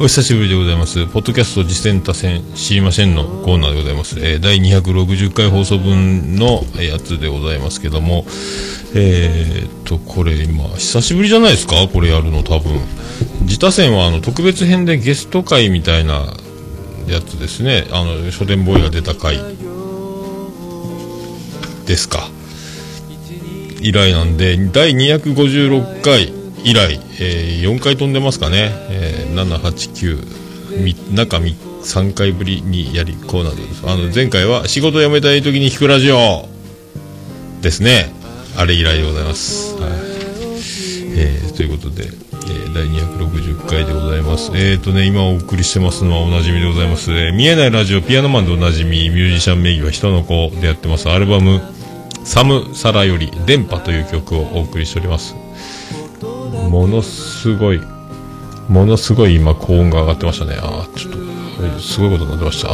お久しぶりでございます。ポッドキャスト実践多戦知りませんのコーナーでございます。えー、第260回放送分のやつでございますけども、えー、っと、これ今、久しぶりじゃないですか？これやるの多分。自他戦はあの特別編でゲスト会みたいなやつですね。あの、書店ボーイが出た回ですか。以来なんで、第256回以来、えー、4回飛んでますかね。7、8、9、中3回ぶりにやりコーナーです。あの、前回は仕事辞めたい時に弾くラジオですね。あれ以来でございます。はい。えー、ということで、えー、第260回でございます。えーとね、今お送りしてますのはおなじみでございます。えー、見えないラジオピアノマンでおなじみ、ミュージシャン名義は人の子でやってます。アルバム、サム・サラより電波という曲をお送りしておりますものすごいものすごい今高音が上がってましたね。ああちょっとすごいことになってました。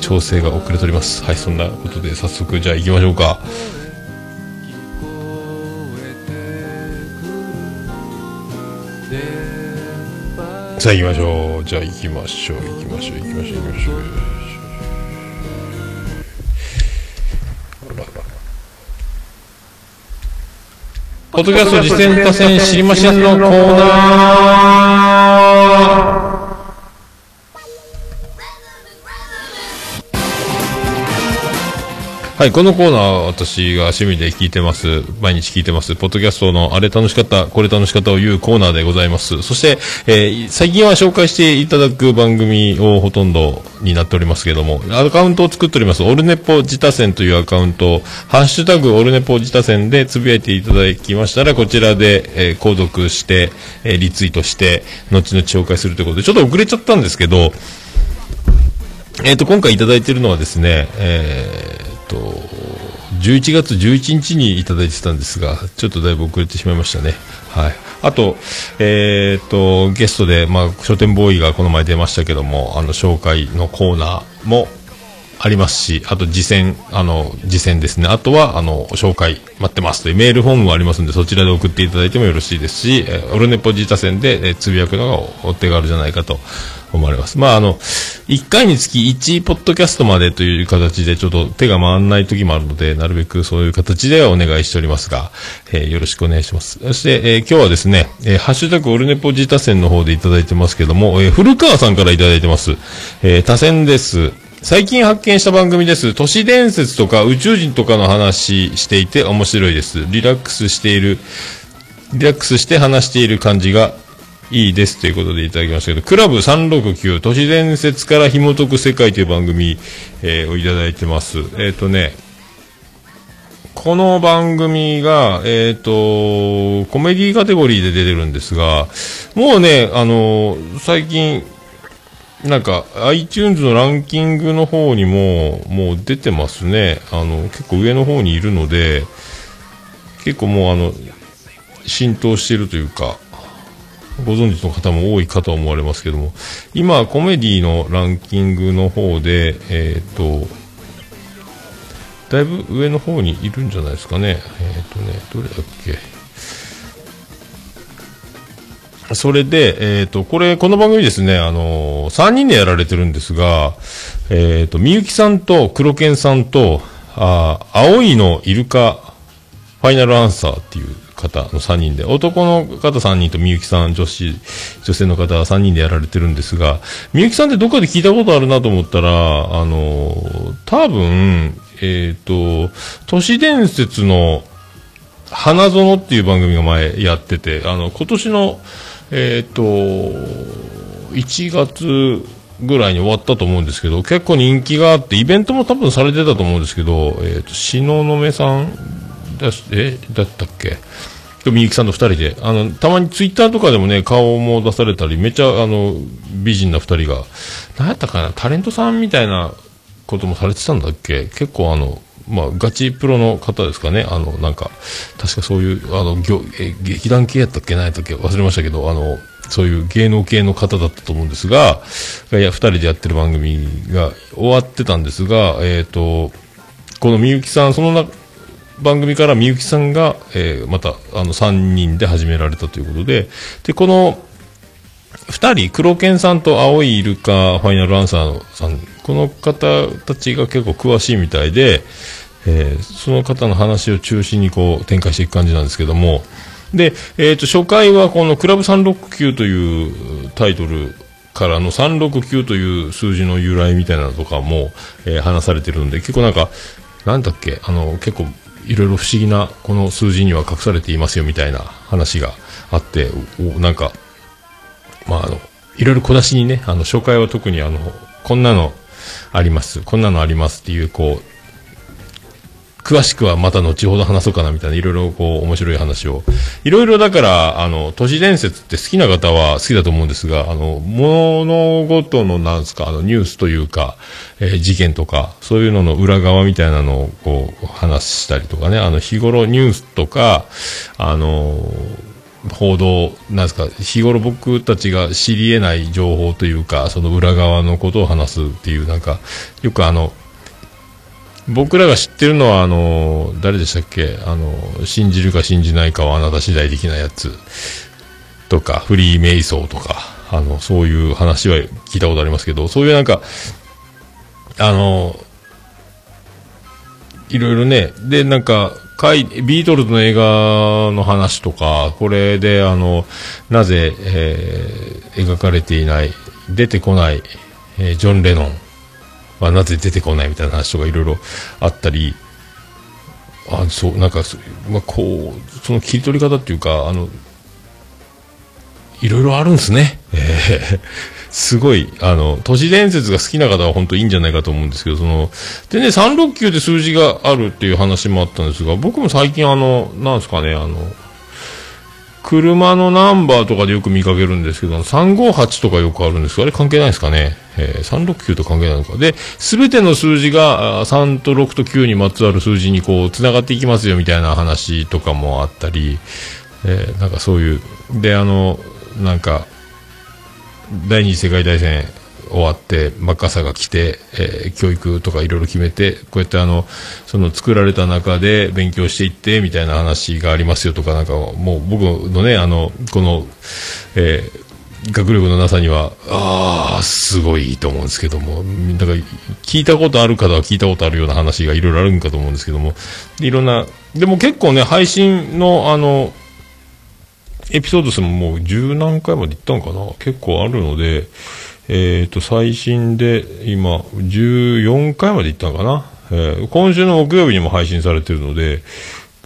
調整が遅れております。はいそんなことで早速じゃあ行きましょうか。さあ行きましょう。じゃあ行きましょう行きましょう行きましょう行きましょう。ポッドキャスト実践多戦知りませんのコーナー。 안녕하세요. はい、このコーナーは私が趣味で聞いてます。毎日聞いてます。ポッドキャストのあれ楽しかった、これ楽しかったを言うコーナーでございます。そして、えー、最近は紹介していただく番組をほとんどになっておりますけども、アカウントを作っております。オルネポ自他戦というアカウントハッシュタグオルネポ自他戦でつぶやいていただきましたら、こちらで、えー、購読して、えー、リツイートして、後々紹介するということで、ちょっと遅れちゃったんですけど、えっ、と、今回いただいているのはですね、えー、と、11月11日にいただいてたんですが、ちょっとだいぶ遅れてしまいましたね。はい。あと、えー、と、ゲストで、まあ、書店ボーイがこの前出ましたけども、あの、紹介のコーナーもありますし、あと、次戦、あの、次戦ですね。あとは、あの、紹介待ってますというメールフォームもありますんで、そちらで送っていただいてもよろしいですし、えオルネポジータ戦で、えつぶやくのがお手軽じゃないかと思われます。まあ、あの、1回につき1ポッドキャストまでという形でちょっと手が回らない時もあるので、なるべくそういう形ではお願いしておりますが、えー、よろしくお願いします。そして、えー、今日はですね、えー、ハッシュタグオルネポジタ戦の方でいただいてますけども、え古川さんからいただいてます。え多戦です。最近発見した番組です。都市伝説とか宇宙人とかの話していて面白いです。リラックスしている、リラックスして話している感じがいいですということでいただきましたけど、クラブ369都市伝説から紐解く世界という番組、えー、をいただいてます。えっ、ー、とね、この番組が、えっ、ー、と、コメディカテゴリーで出てるんですが、もうね、あの最近、なんか iTunes のランキングの方にももう出てますね。あの、結構上の方にいるので、結構もうあの、浸透してるというか、ご存知の方も多いかと思われますけども、今、コメディのランキングの方で、えっ、ー、と、だいぶ上の方にいるんじゃないですかね。えっ、ー、とね、どれだっけ。それで、えっ、ー、と、これ、この番組ですね、あのー、3人でやられてるんですが、えっ、と、みゆきさんと黒犬さんと、あ、青いのイルカファイナルアンサーっていう方の3人で、男の方3人とみゆきさん、女子、女性の方3人でやられてるんですが、みゆきさんってどっかで聞いたことあるなと思ったら、あの、多分、えっ、ー、と、都市伝説の花園っていう番組が前やってて、あの、今年の、えっ、ー、と、1月ぐらいに終わったと思うんですけど、結構人気があって、イベントも多分されてたと思うんですけど、えっ、ー、と、東雲さんだえだったっけ？みゆきさんと2人で。あのたまにツイッターとかでもね顔も出されたりめっちゃあの美人な2人が。何やったかな？タレントさんみたいなこともされてたんだっけ？結構あのまあ、ガチプロの方ですかね？あの、なんか、確かそういう、あの、え劇団系やったっけ？何やったっけ？忘れましたけど、あの、そういう芸能系の方だったと思うんですが、いや、二人でやってる番組が終わってたんですが、えっ、ー、と、このみゆきさん、そのな、番組からみゆきさんが、えー、またあの3人で始められたということででこの二人、黒剣さんと青いイルカファイナルアンサーさん、この方たちが結構詳しいみたいで、えー、その方の話を中心にこう展開していく感じなんですけども、で、えっ、ー、と、初回はこのクラブ369というタイトルからの369という数字の由来みたいなのとかも、えー、話されてるんで、結構なんか、なんだっけ、あの、結構いろいろ不思議なこの数字には隠されていますよみたいな話があって、なんか、まあ、あの、いろいろ小出しにね、あの、紹介は特にあの、こんなのあります、こんなのありますっていう、こう、詳しくはまた後ほど話そうかなみたいな、いろいろこう、面白い話を。いろいろだから、あの、都市伝説って好きな方は好きだと思うんですが、あの、物事のなんですか、あの、ニュースというか、えー、事件とか、そういうのの裏側みたいなのをこう、話したりとかね、あの、日頃ニュースとか、あの報道、なんですか、日頃僕たちが知り得ない情報というか、その裏側のことを話すっていう、なんか、よくあの、僕らが知ってるのは、あの、誰でしたっけ？あの、信じるか信じないかはあなた次第的なやつ。とか、フリーメイソーとか、あの、そういう話は聞いたことありますけど、そういうなんか、あの、いろいろね、で、なんか、ビートルズの映画の話とか、これで、あの、なぜ、えー、描かれていない、出てこない、えー、ジョン・レノンはなぜ出てこないみたいな話とかいろいろあったり、あ、そう、なんか、まあ、こう、その切り取り方っていうか、あの、いろいろあるんですね。え ーすごい、あの、都市伝説が好きな方は本当いいんじゃないかと思うんですけど、その、でね、369って数字があるっていう話もあったんですが、僕も最近あの、なんですかね、あの、車のナンバーとかでよく見かけるんですけど、358とかよくあるんですけど、あれ関係ないですかね。えー、369と関係ないのか。で、すべての数字が3と6と9にまつわる数字にこう、繋がっていきますよみたいな話とかもあったり、えー、なんかそういう、で、あの、なんか、第二次世界大戦終わって真っ赤さが来て、えー、教育とかいろいろ決めてこうやってあのその作られた中で勉強していってみたいな話がありますよとかなんかもう僕のねあのこの、えー、学力のなさにはああすごいと思うんですけどもだから聞いたことある方は聞いたことあるような話がいろいろあるんかと思うんですけどもいろんなでも結構ね配信のあのエピソード数ももう十何回までいったんかな結構あるので、えっ、ー、と、最新で今、14回までいったんかな、えー、今週の木曜日にも配信されてるので、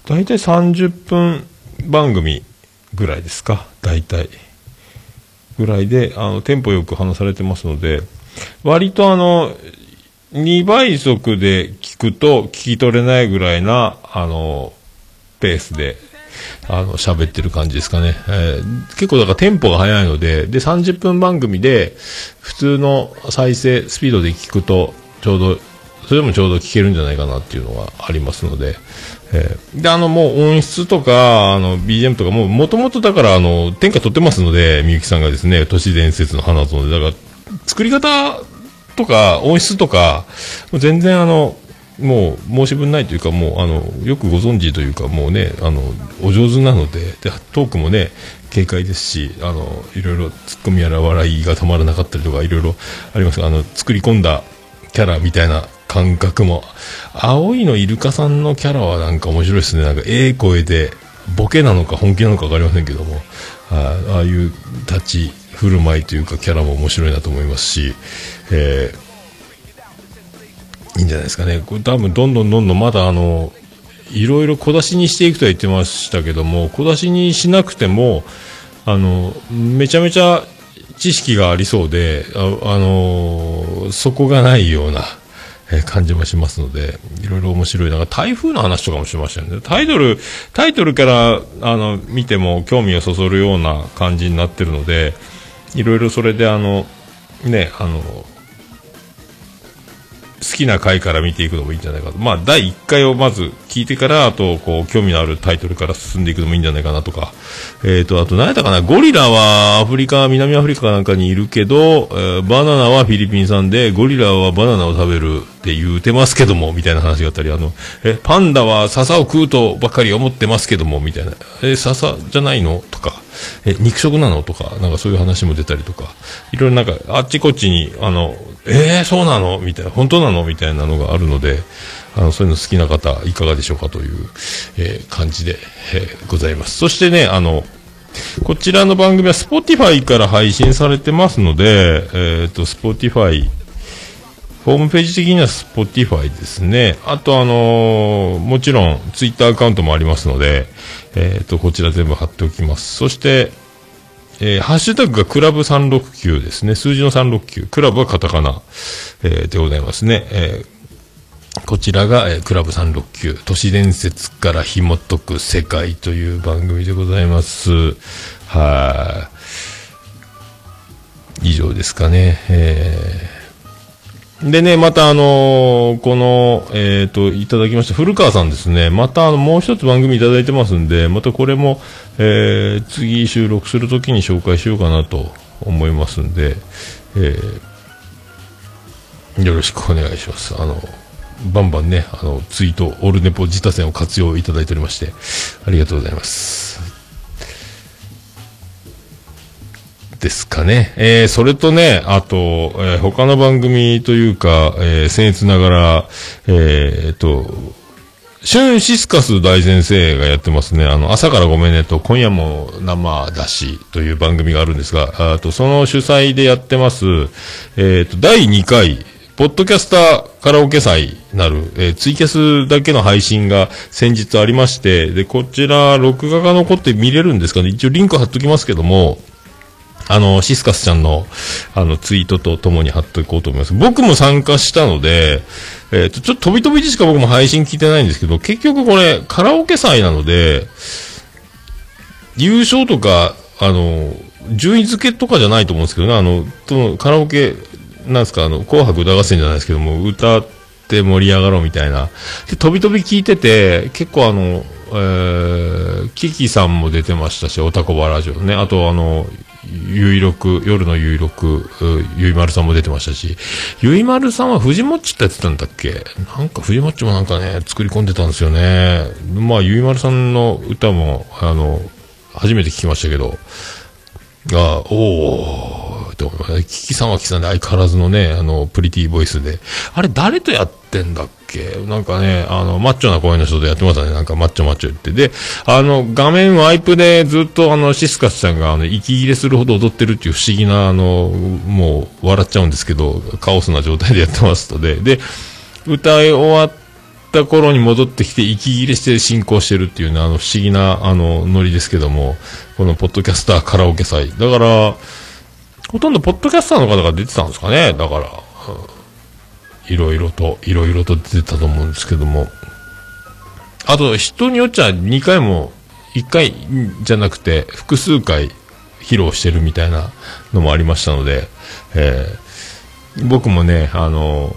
大体30分番組ぐらいですか？大体。ぐらいで、あの、テンポよく話されてますので、割とあの、2倍速で聞くと聞き取れないぐらいな、あの、ペースであの、喋ってる感じですかね。えー、結構だからテンポが速いので、で、30分番組で、普通の再生スピードで聞くと、ちょうど、それでもちょうど聞けるんじゃないかなっていうのがありますので、えー、で、あの、もう音質とか、あの、BGM とかも、もともとだから、あの、天下取ってますので、みゆきさんがですね、都市伝説の花園で、だから、作り方とか、音質とか、全然あの、もう申し分ないというか、もうあのよくご存知というか、もうね、あのお上手なのでで、トークもね、軽快ですし、あのいろいろツッコミやら笑いがたまらなかったりとか、いろいろありますが、あの作り込んだキャラみたいな感覚も、青いのイルカさんのキャラはなんか面白いですね、なんかええ声で、ボケなのか本気なのか分かりませんけども、あああいう立ち振る舞いというか、キャラも面白いなと思いますし、えーいいんじゃないですかね。これ多分どんどんどんどんまだあの、いろいろ小出しにしていくとは言ってましたけども、小出しにしなくても、あの、めちゃめちゃ知識がありそうで、あ、あのそこがないような、え感じもしますので、いろいろ面白い。なんか台風の話とかもしましたよね。タイトル、タイトルから、あの、見ても興味をそそるような感じになってるので、いろいろそれであの、ね、あの、好きな回から見ていくのもいいんじゃないかと。まあ、第1回をまず聞いてから、あと、こう、興味のあるタイトルから進んでいくのもいいんじゃないかなとか。えっ、ー、と、あと、何やったかな、ゴリラはアフリカ、南アフリカなんかにいるけど、えー、バナナはフィリピン産で、ゴリラはバナナを食べるって言うてますけども、みたいな話があったり、あの、え、パンダは笹を食うとばっかり思ってますけども、みたいな。え、笹じゃないの？とか。え、肉食なの？とか、なんかそういう話も出たりとか、いろいろなんか、あっちこっちに、あの、えー、そうなの？みたいな、本当なの？みたいなのがあるので、あの、そういうの好きな方、いかがでしょうかという、えー、感じで、えー、ございます。そしてね、あの、こちらの番組は Spotify から配信されてますので、えっ、ー、と、Spotify、ホームページ的には Spotify ですね。あと、あのー、もちろん Twitter アカウントもありますので、えっ、ー、と、こちら全部貼っておきます。そして、えー、ハッシュタグがクラブ369ですね。数字の369。クラブはカタカナ、えー、でございますね。えー、こちらが、えー、クラブ369。都市伝説から紐解く世界という番組でございます。はい。以上ですかね。えーでね、またあのー、この、えっ、ー、と、いただきました古川さんですね、またあの、もう一つ番組いただいてますんで、またこれも、えー、次収録するときに紹介しようかなと思いますんで、えー、よろしくお願いします。あの、バンバンね、あの、ツイート、オールネポ自他戦を活用いただいておりまして、ありがとうございます。ですかね。えー、それとね、あと、えー、他の番組というか、えー、僭越ながら、えー、と、シュンシスカス大先生がやってますね。あの、朝からごめんねと、今夜も生だしという番組があるんですが、あと、その主催でやってます、えっ、ー、と、第2回、ポッドキャスターカラオケ祭なる、えー、ツイキャスだけの配信が先日ありまして、で、こちら、録画が残って見れるんですかね。一応リンク貼っときますけども、あの、シスカスちゃんの、あの、ツイートとともに貼っていこうと思います。僕も参加したので、えっ、ー、と、ちょっと飛び飛びでしか僕も配信聞いてないんですけど、結局これ、カラオケ祭なので、優勝とか、あの、順位付けとかじゃないと思うんですけどね、あの、とカラオケ、なんですか、あの、紅白歌合戦じゃないですけども、歌って盛り上がろうみたいな。で、飛び飛び聞いてて、結構あの、えー、キキさんも出てましたし、おたこばラジオね。あと、あの、ゆいろく、夜のゆいろく、ゆいまるさんも出てましたし、ゆいまるさんは藤もっちってやってたんだっけ？なんか藤もっちもなんかね、作り込んでたんですよね。まあ、ゆいまるさんの歌も、あの、初めて聞きましたけど、あおーって思います。キキさんはキキさんで相変わらずのね、あの、プリティボイスで。あれ誰とやっってんだっけ？なんかね、あの、マッチョな声の人とやってましたね。なんかマッチョマッチョ言って。で、あの、画面ワイプでずっとあの、シスカスさんがあの、息切れするほど踊ってるっていう不思議な、あの、もう、笑っちゃうんですけど、カオスな状態でやってますとで、で、歌い終わった頃に戻ってきて息切れして進行してるっていうね、あの、不思議な、あの、ノリですけども、このポッドキャスターカラオケ祭。だから、ほとんどポッドキャスターの方が出てたんですかね。だから、いろいろと、いろいろと出てたと思うんですけども。あと、人によっちゃ2回も、1回じゃなくて、複数回披露してるみたいなのもありましたので、えー、僕もね、あの、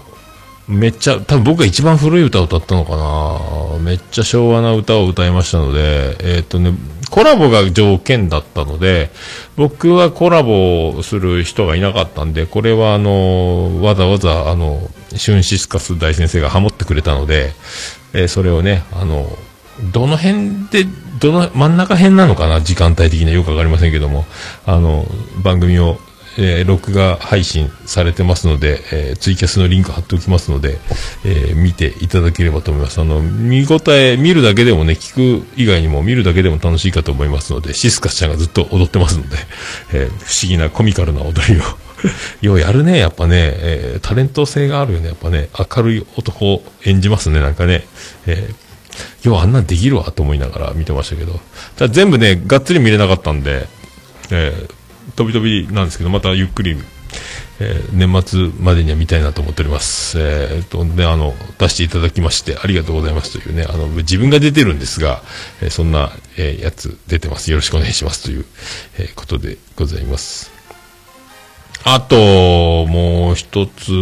めっちゃ、多分僕が一番古い歌を歌ったのかなめっちゃ昭和な歌を歌いましたので、えー、っとね、コラボが条件だったので、僕はコラボする人がいなかったんで、これはあの、わざわざあの、シュンシスカス大先生がハモってくれたので、えー、それをね、あの、どの辺で、どの、真ん中辺なのかな時間帯的にはよくわかりませんけども、あの、番組をえー、録画配信されてますので、えー、ツイキャスのリンク貼っておきますので、えー、見ていただければと思います。あの、見応え、見るだけでもね、聞く以外にも見るだけでも楽しいかと思いますので、シスカスちゃんがずっと踊ってますので、え不思議なコミカルな踊りを ようやるね、やっぱね、えタレント性があるよね、やっぱね、明るい男を演じますね、なんかね。えようあんなんできるわと思いながら見てましたけど、ただ全部ね、がっつり見れなかったんで、えー飛び飛びなんですけど、またゆっくり、えー、年末までには見たいなと思っております。えー、と、ね、あの、出していただきましてありがとうございますというね、あの、自分が出てるんですが、えー、そんな、えやつ出てます。よろしくお願いしますという、えことでございます。あと、もう一つ、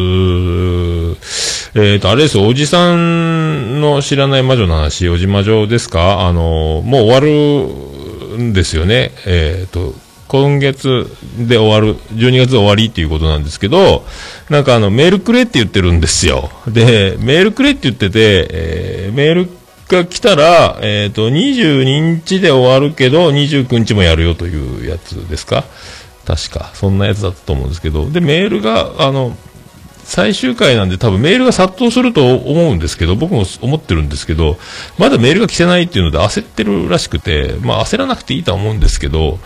えっ、ー、と、あれですおじさんの知らない魔女の話、おじ魔女ですか？あの、もう終わるんですよね。えっ、ー、と、今月で終わる、12月終わりっていうことなんですけど、なんかあの、メールくれって言ってるんですよ。で、メールくれって言ってて、えー、メールが来たら、えっ、と、22日で終わるけど、29日もやるよというやつですか？確か。そんなやつだったと思うんですけど。で、メールが、あの、最終回なんで多分メールが殺到すると思うんですけど、僕も思ってるんですけど、まだメールが来てないっていうので焦ってるらしくて、まあ焦らなくていいとは思うんですけど、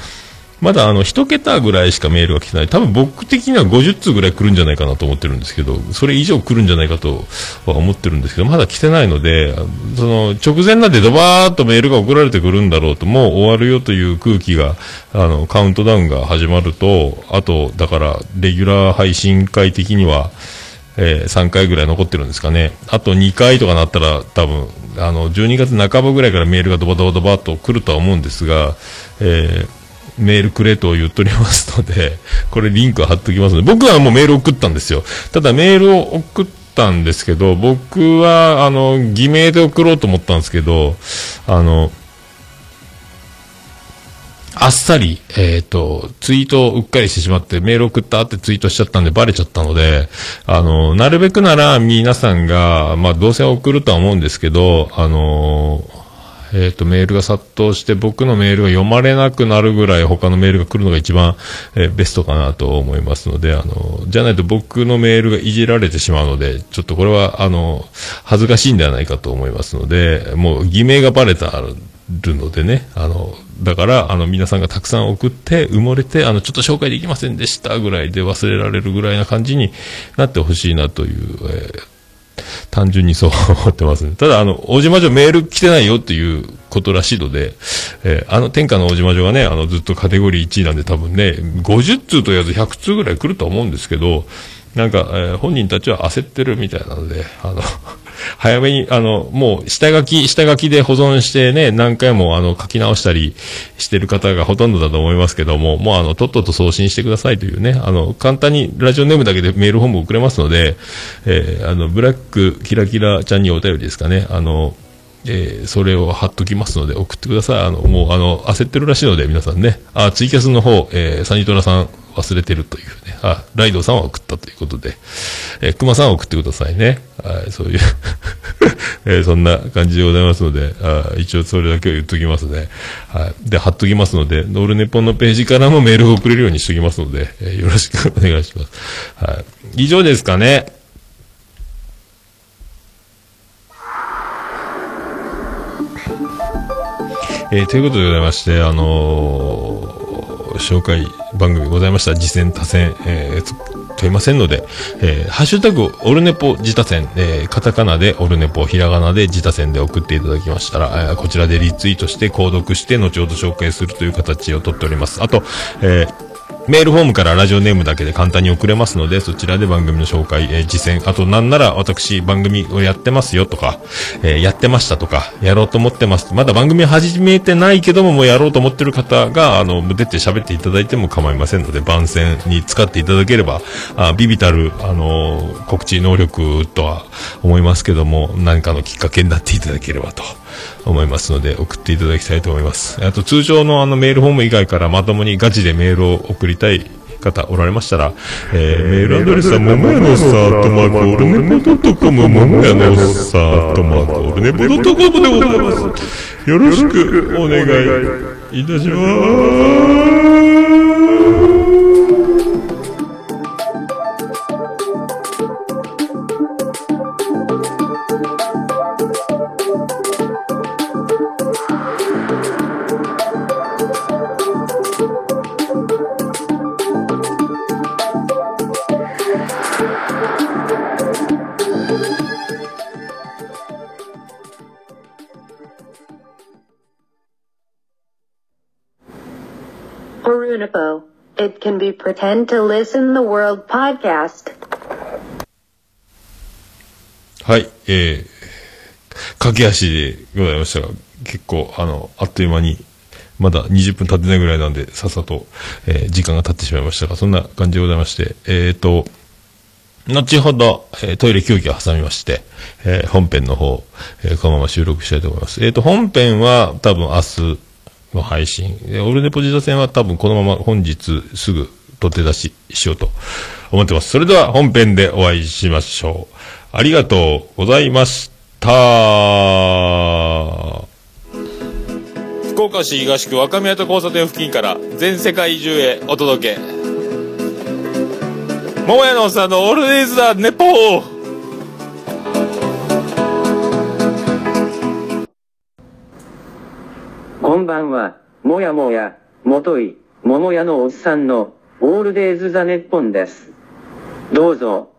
まだあの、一桁ぐらいしかメールが来てない。多分僕的には50通ぐらい来るんじゃないかなと思ってるんですけど、それ以上来るんじゃないかとは思ってるんですけど、まだ来てないので、その、直前なんでドバーッとメールが送られてくるんだろうと、もう終わるよという空気が、あの、カウントダウンが始まると、あと、だから、レギュラー配信会的には、えー、3回ぐらい残ってるんですかね。あと2回とかなったら、多分、あの、12月半ばぐらいからメールがドバドバドバっと来るとは思うんですが、えーメールくれと言っておりますので、これリンク貼っときますので、僕はもうメール送ったんですよ。ただメールを送ったんですけど、僕は、あの、偽名で送ろうと思ったんですけど、あの、あっさり、えっ、ー、と、ツイートをうっかりしてしまって、メール送ったってツイートしちゃったんでバレちゃったので、あの、なるべくなら皆さんが、まあ、どうせ送るとは思うんですけど、あのえっ、ー、と、メールが殺到して僕のメールが読まれなくなるぐらい他のメールが来るのが一番、えー、ベストかなと思いますので、あの、じゃないと僕のメールがいじられてしまうので、ちょっとこれは、あの、恥ずかしいんではないかと思いますので、もう偽名がバレたるのでね、あの、だから、あの、皆さんがたくさん送って、埋もれて、あの、ちょっと紹介できませんでしたぐらいで忘れられるぐらいな感じになってほしいなという、えー単純にそう思ってますね。ただ、あの、大島城メール来てないよっていうことらしいので、えー、あの天下の大島城はね、あの、ずっとカテゴリー1位なんで多分ね、50通と言わず100通ぐらい来ると思うんですけど、なんか、えー、本人たちは焦ってるみたいなので、あの 早めに、あの、もう、下書き、下書きで保存してね、何回も、あの、書き直したりしてる方がほとんどだと思いますけども、もう、あの、とっとと送信してくださいというね、あの、簡単にラジオネームだけでメールフォーム送れますので、えー、あの、ブラックキラキラちゃんにお便りですかね、あの、えー、それを貼っときますので送ってください。あの、もう、あの、焦ってるらしいので、皆さんね。あ、ツイキャスの方、えー、サニトラさん忘れてるというね。あ、ライドさんは送ったということで、えー、熊さんは送ってくださいね。はい、そういう えー、そんな感じでございますので、あ一応それだけは言っときますね。はい。で、貼っときますので、ノールネポンのページからもメールを送れるようにしておきますので、えー、よろしくお願いします。はい。以上ですかね。えー、ということでございまして、あのー、紹介番組ございました。次戦多戦、えー、問いませんので、えー、ハッシュタグ、オルネポ自他戦、えー、カタカナでオルネポ、ひらがなで自他戦で送っていただきましたら、えー、こちらでリツイートして、購読して、後ほど紹介するという形をとっております。あと、えーメールフォームからラジオネームだけで簡単に送れますので、そちらで番組の紹介、えー、実践、あとなんなら私番組をやってますよとか、えー、やってましたとか、やろうと思ってます。まだ番組始めてないけども、もうやろうと思ってる方が、あの、出て喋っていただいても構いませんので、番宣に使っていただければ、あビビたる、あの、告知能力とは思いますけども、何かのきっかけになっていただければと。思いますので、送っていただきたいと思います。あと、通常のあのメールフォーム以外からまともにガチでメールを送りたい方おられましたら、えー、メールアドレスは、ももやのさーとマークオルネポドットコム、ももやのさーとマークオルネポドットコムでございます。よろしくお願いいたします。Unipo. It can be pretend to listen the world podcast. はい、えー、駆け足でございましたが、結構、あの、あっという間に、まだ20分経ってないぐらいなんで、さっさと、えー、時間が経ってしまいましたが、そんな感じでございまして、えっ、ー、と、後ほど、えー、トイレ休憩を挟みまして、えー、本編の方、えー、このまま収録したいと思います。えっ、ー、と、本編は多分明日、の配信。オルネポジタ戦は多分このまま本日すぐ取って出ししようと思ってます。それでは本編でお会いしましょう。ありがとうございました。福岡市東区若宮と交差点付近から全世界中へお届け。桃屋のおっさんのオールデイズだ、ネポーんばんは、もやもや、もとい、ももやのおっさんの、オールデイズ・ザ・ネッポンです。どうぞ、